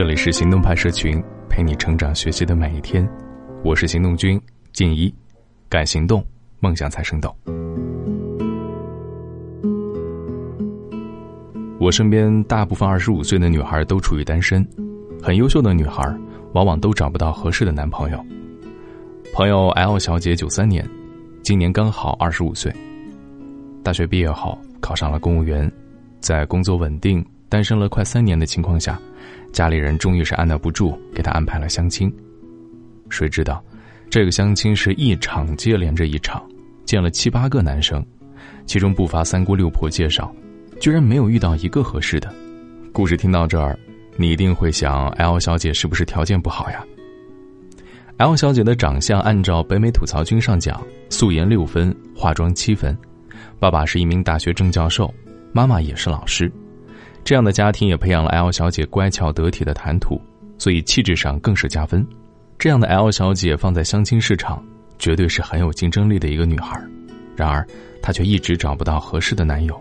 这里是行动派社群，陪你成长学习的每一天。我是行动君静怡，敢行动，梦想才生动。我身边大部分二十五岁的女孩都处于单身，很优秀的女孩往往都找不到合适的男朋友。朋友 L 小姐九三年，今年刚好二十五岁，大学毕业后考上了公务员，在工作稳定、单身了快三年的情况下，家里人终于是按捺不住，给她安排了相亲。谁知道，这个相亲是一场接连着一场，见了七八个男生，其中不乏三姑六婆介绍。居然没有遇到一个合适的。故事听到这儿，你一定会想：L 小姐是不是条件不好呀？L 小姐的长相按照北美吐槽君上讲，素颜六分，化妆七分。爸爸是一名大学正教授，妈妈也是老师。这样的家庭也培养了 L 小姐乖巧得体的谈吐，所以气质上更是加分。这样的 L 小姐放在相亲市场，绝对是很有竞争力的一个女孩。然而，她却一直找不到合适的男友。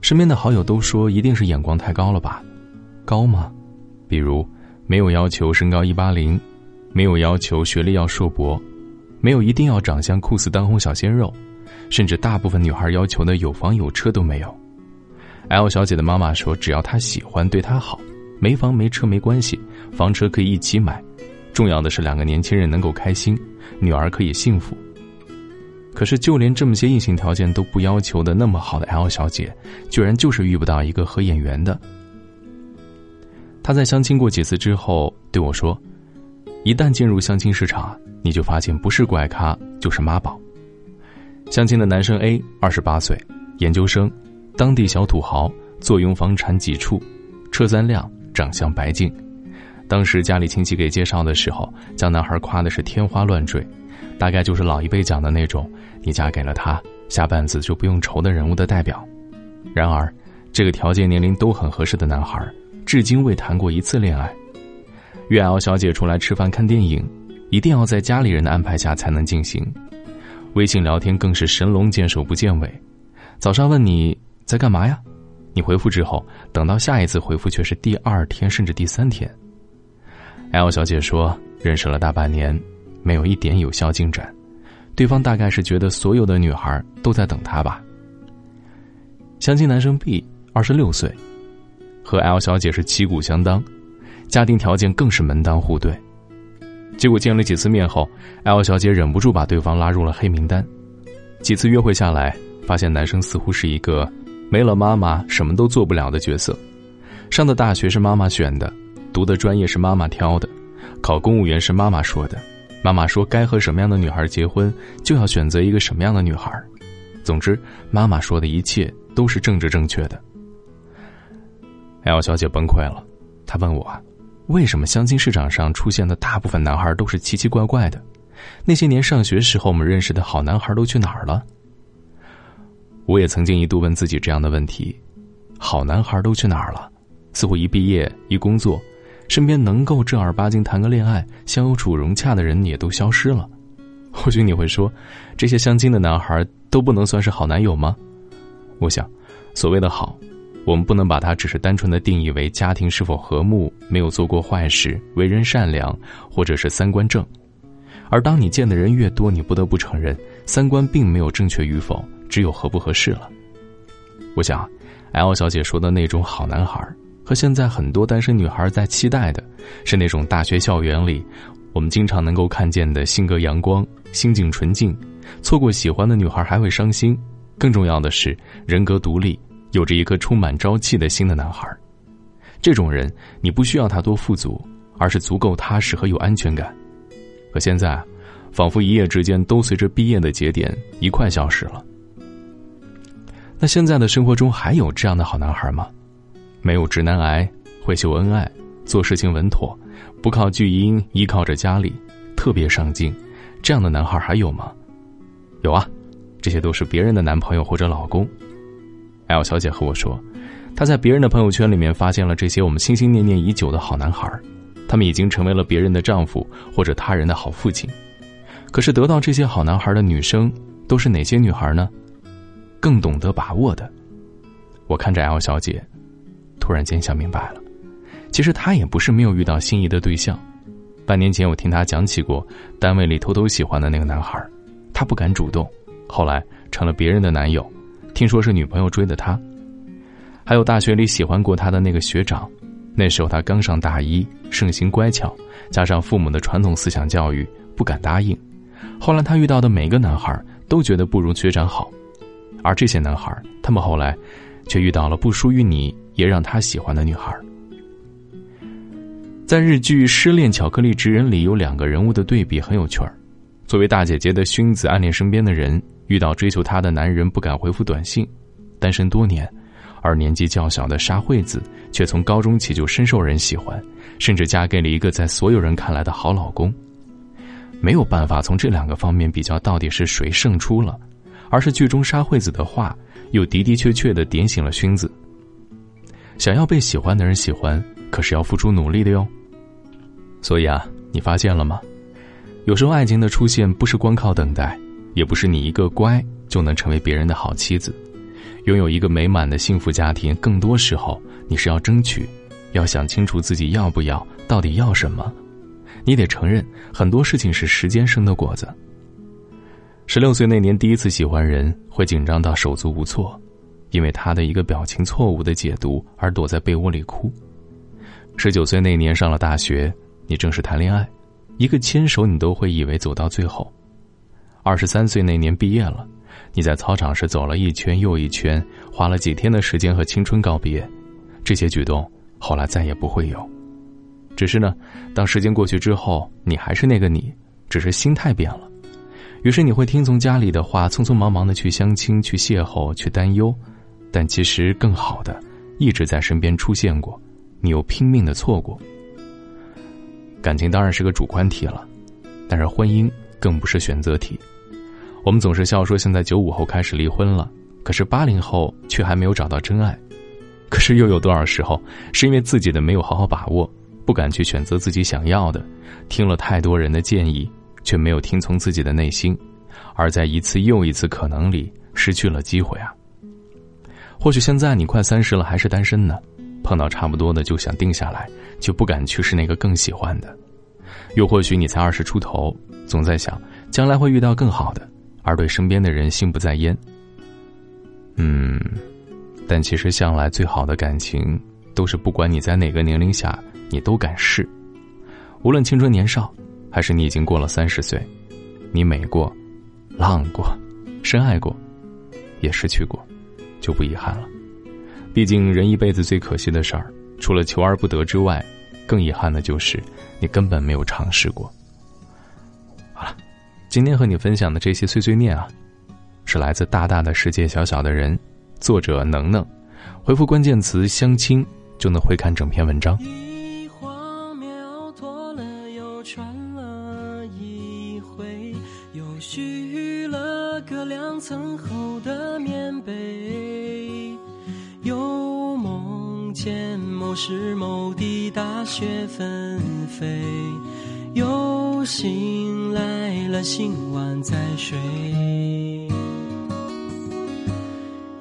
身边的好友都说，一定是眼光太高了吧？高吗？比如，没有要求身高一八零，没有要求学历要硕博，没有一定要长相酷似当红小鲜肉，甚至大部分女孩要求的有房有车都没有。L 小姐的妈妈说，只要她喜欢，对她好，没房没车没关系，房车可以一起买，重要的是两个年轻人能够开心，女儿可以幸福。可是，就连这么些硬性条件都不要求的那么好的 L 小姐，居然就是遇不到一个合眼缘的。她在相亲过几次之后对我说：“一旦进入相亲市场，你就发现不是怪咖就是妈宝。”相亲的男生 A 二十八岁，研究生，当地小土豪，坐拥房产几处，车三辆，长相白净。当时家里亲戚给介绍的时候，将男孩夸的是天花乱坠。大概就是老一辈讲的那种，你嫁给了他，下半子就不用愁的人物的代表。然而，这个条件、年龄都很合适的男孩，至今未谈过一次恋爱。月瑶小姐出来吃饭、看电影，一定要在家里人的安排下才能进行。微信聊天更是神龙见首不见尾。早上问你在干嘛呀，你回复之后，等到下一次回复却是第二天甚至第三天。L 小姐说，认识了大半年。没有一点有效进展，对方大概是觉得所有的女孩都在等他吧。相亲男生 B 二十六岁，和 L 小姐是旗鼓相当，家庭条件更是门当户对。结果见了几次面后，L 小姐忍不住把对方拉入了黑名单。几次约会下来，发现男生似乎是一个没了妈妈什么都做不了的角色。上的大学是妈妈选的，读的专业是妈妈挑的，考公务员是妈妈说的。妈妈说：“该和什么样的女孩结婚，就要选择一个什么样的女孩。”总之，妈妈说的一切都是政治正确的。L 小姐崩溃了，她问我：“为什么相亲市场上出现的大部分男孩都是奇奇怪怪的？那些年上学时候我们认识的好男孩都去哪儿了？”我也曾经一度问自己这样的问题：“好男孩都去哪儿了？”似乎一毕业一工作。身边能够正儿八经谈个恋爱、相处融洽的人也都消失了。或许你会说，这些相亲的男孩都不能算是好男友吗？我想，所谓的好，我们不能把它只是单纯的定义为家庭是否和睦、没有做过坏事、为人善良，或者是三观正。而当你见的人越多，你不得不承认，三观并没有正确与否，只有合不合适了。我想，L 小姐说的那种好男孩。和现在很多单身女孩在期待的，是那种大学校园里，我们经常能够看见的性格阳光、心境纯净，错过喜欢的女孩还会伤心。更重要的是，人格独立，有着一颗充满朝气的心的男孩。这种人，你不需要他多富足，而是足够踏实和有安全感。可现在，仿佛一夜之间都随着毕业的节点一块消失了。那现在的生活中还有这样的好男孩吗？没有直男癌，会秀恩爱，做事情稳妥，不靠巨婴，依靠着家里，特别上进，这样的男孩还有吗？有啊，这些都是别人的男朋友或者老公。L 小姐和我说，她在别人的朋友圈里面发现了这些我们心心念念已久的好男孩，他们已经成为了别人的丈夫或者他人的好父亲。可是得到这些好男孩的女生都是哪些女孩呢？更懂得把握的。我看着 L 小姐。突然间想明白了，其实她也不是没有遇到心仪的对象。半年前我听她讲起过单位里偷偷喜欢的那个男孩，他不敢主动，后来成了别人的男友，听说是女朋友追的他。还有大学里喜欢过他的那个学长，那时候他刚上大一，盛行乖巧，加上父母的传统思想教育，不敢答应。后来他遇到的每个男孩都觉得不如学长好，而这些男孩，他们后来却遇到了不属于你也让他喜欢的女孩。在日剧《失恋巧克力职人》里，有两个人物的对比很有趣儿。作为大姐姐的薰子暗恋身边的人，遇到追求她的男人不敢回复短信，单身多年；而年纪较小的沙惠子却从高中起就深受人喜欢，甚至嫁给了一个在所有人看来的好老公。没有办法从这两个方面比较到底是谁胜出了，而是剧中沙惠子的话又的的确确的点醒了薰子。想要被喜欢的人喜欢，可是要付出努力的哟。所以啊，你发现了吗？有时候爱情的出现不是光靠等待，也不是你一个乖就能成为别人的好妻子。拥有一个美满的幸福家庭，更多时候你是要争取，要想清楚自己要不要，到底要什么。你得承认，很多事情是时间生的果子。十六岁那年第一次喜欢人，会紧张到手足无措，因为他的一个表情错误的解读而躲在被窝里哭。十九岁那年上了大学。你正式谈恋爱，一个牵手你都会以为走到最后。二十三岁那年毕业了，你在操场上走了一圈又一圈，花了几天的时间和青春告别。这些举动后来再也不会有。只是呢，当时间过去之后，你还是那个你，只是心态变了。于是你会听从家里的话，匆匆忙忙的去相亲、去邂逅、去担忧，但其实更好的一直在身边出现过，你又拼命的错过。感情当然是个主观题了，但是婚姻更不是选择题。我们总是笑说现在九五后开始离婚了，可是八零后却还没有找到真爱。可是又有多少时候是因为自己的没有好好把握，不敢去选择自己想要的，听了太多人的建议，却没有听从自己的内心，而在一次又一次可能里失去了机会啊。或许现在你快三十了还是单身呢。碰到差不多的就想定下来，就不敢去试那个更喜欢的；又或许你才二十出头，总在想将来会遇到更好的，而对身边的人心不在焉。嗯，但其实向来最好的感情，都是不管你在哪个年龄下，你都敢试。无论青春年少，还是你已经过了三十岁，你美过，浪过，深爱过，也失去过，就不遗憾了。毕竟，人一辈子最可惜的事儿，除了求而不得之外，更遗憾的就是你根本没有尝试过。好了，今天和你分享的这些碎碎念啊，是来自大大的世界小小的人，作者能能，回复关键词相亲就能回看整篇文章。续了个两层厚的棉被。又梦见某时某地大雪纷飞，又醒来了，心晚在睡。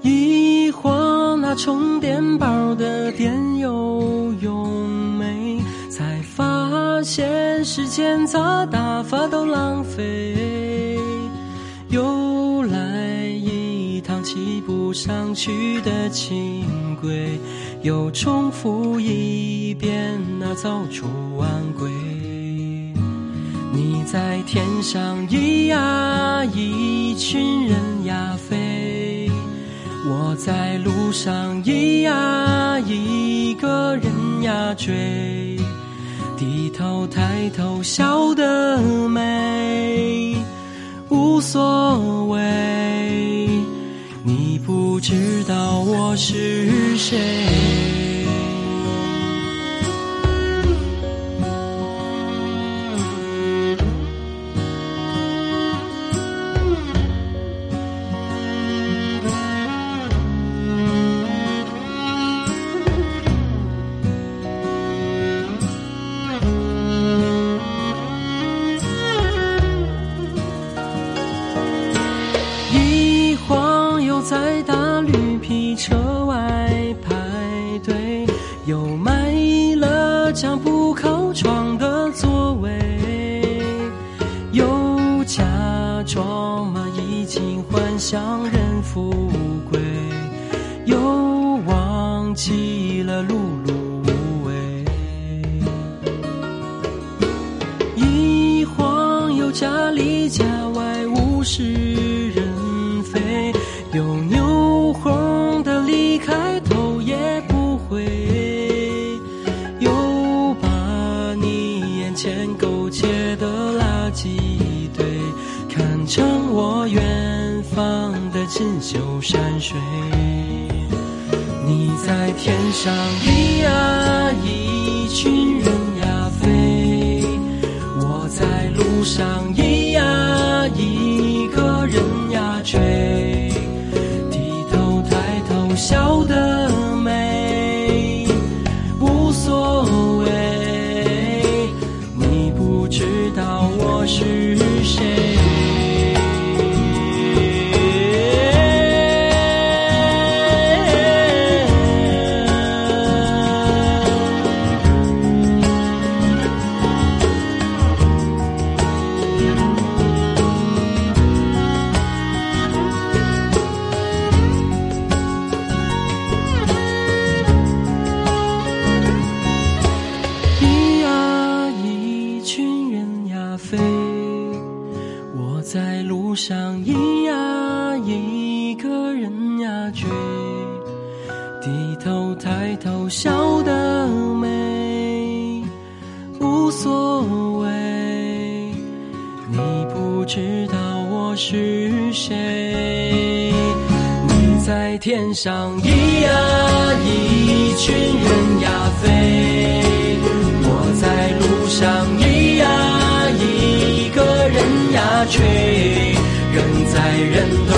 一晃那充电宝的电又用没，才发现时间咋打发都浪费。不上去的轻轨，又重复一遍那早出晚归。你在天上咿呀一群人呀飞，我在路上咿呀一个人呀追，低头抬头笑得美。无所谓，知道我是谁。在大绿皮车外排队，又买了张不靠窗的座位，又假装嘛已经幻想人富贵，又忘记了碌碌无为。一晃又家里家外物是的锦绣山水。你在天上咿呀一群人呀飞，我在路上咿呀一个人呀追，低头抬头笑得美，无所谓，你不知道我是谁。是谁？你在天上咿呀，一群人呀飞。我在路上咿呀，一个人呀追。人在人。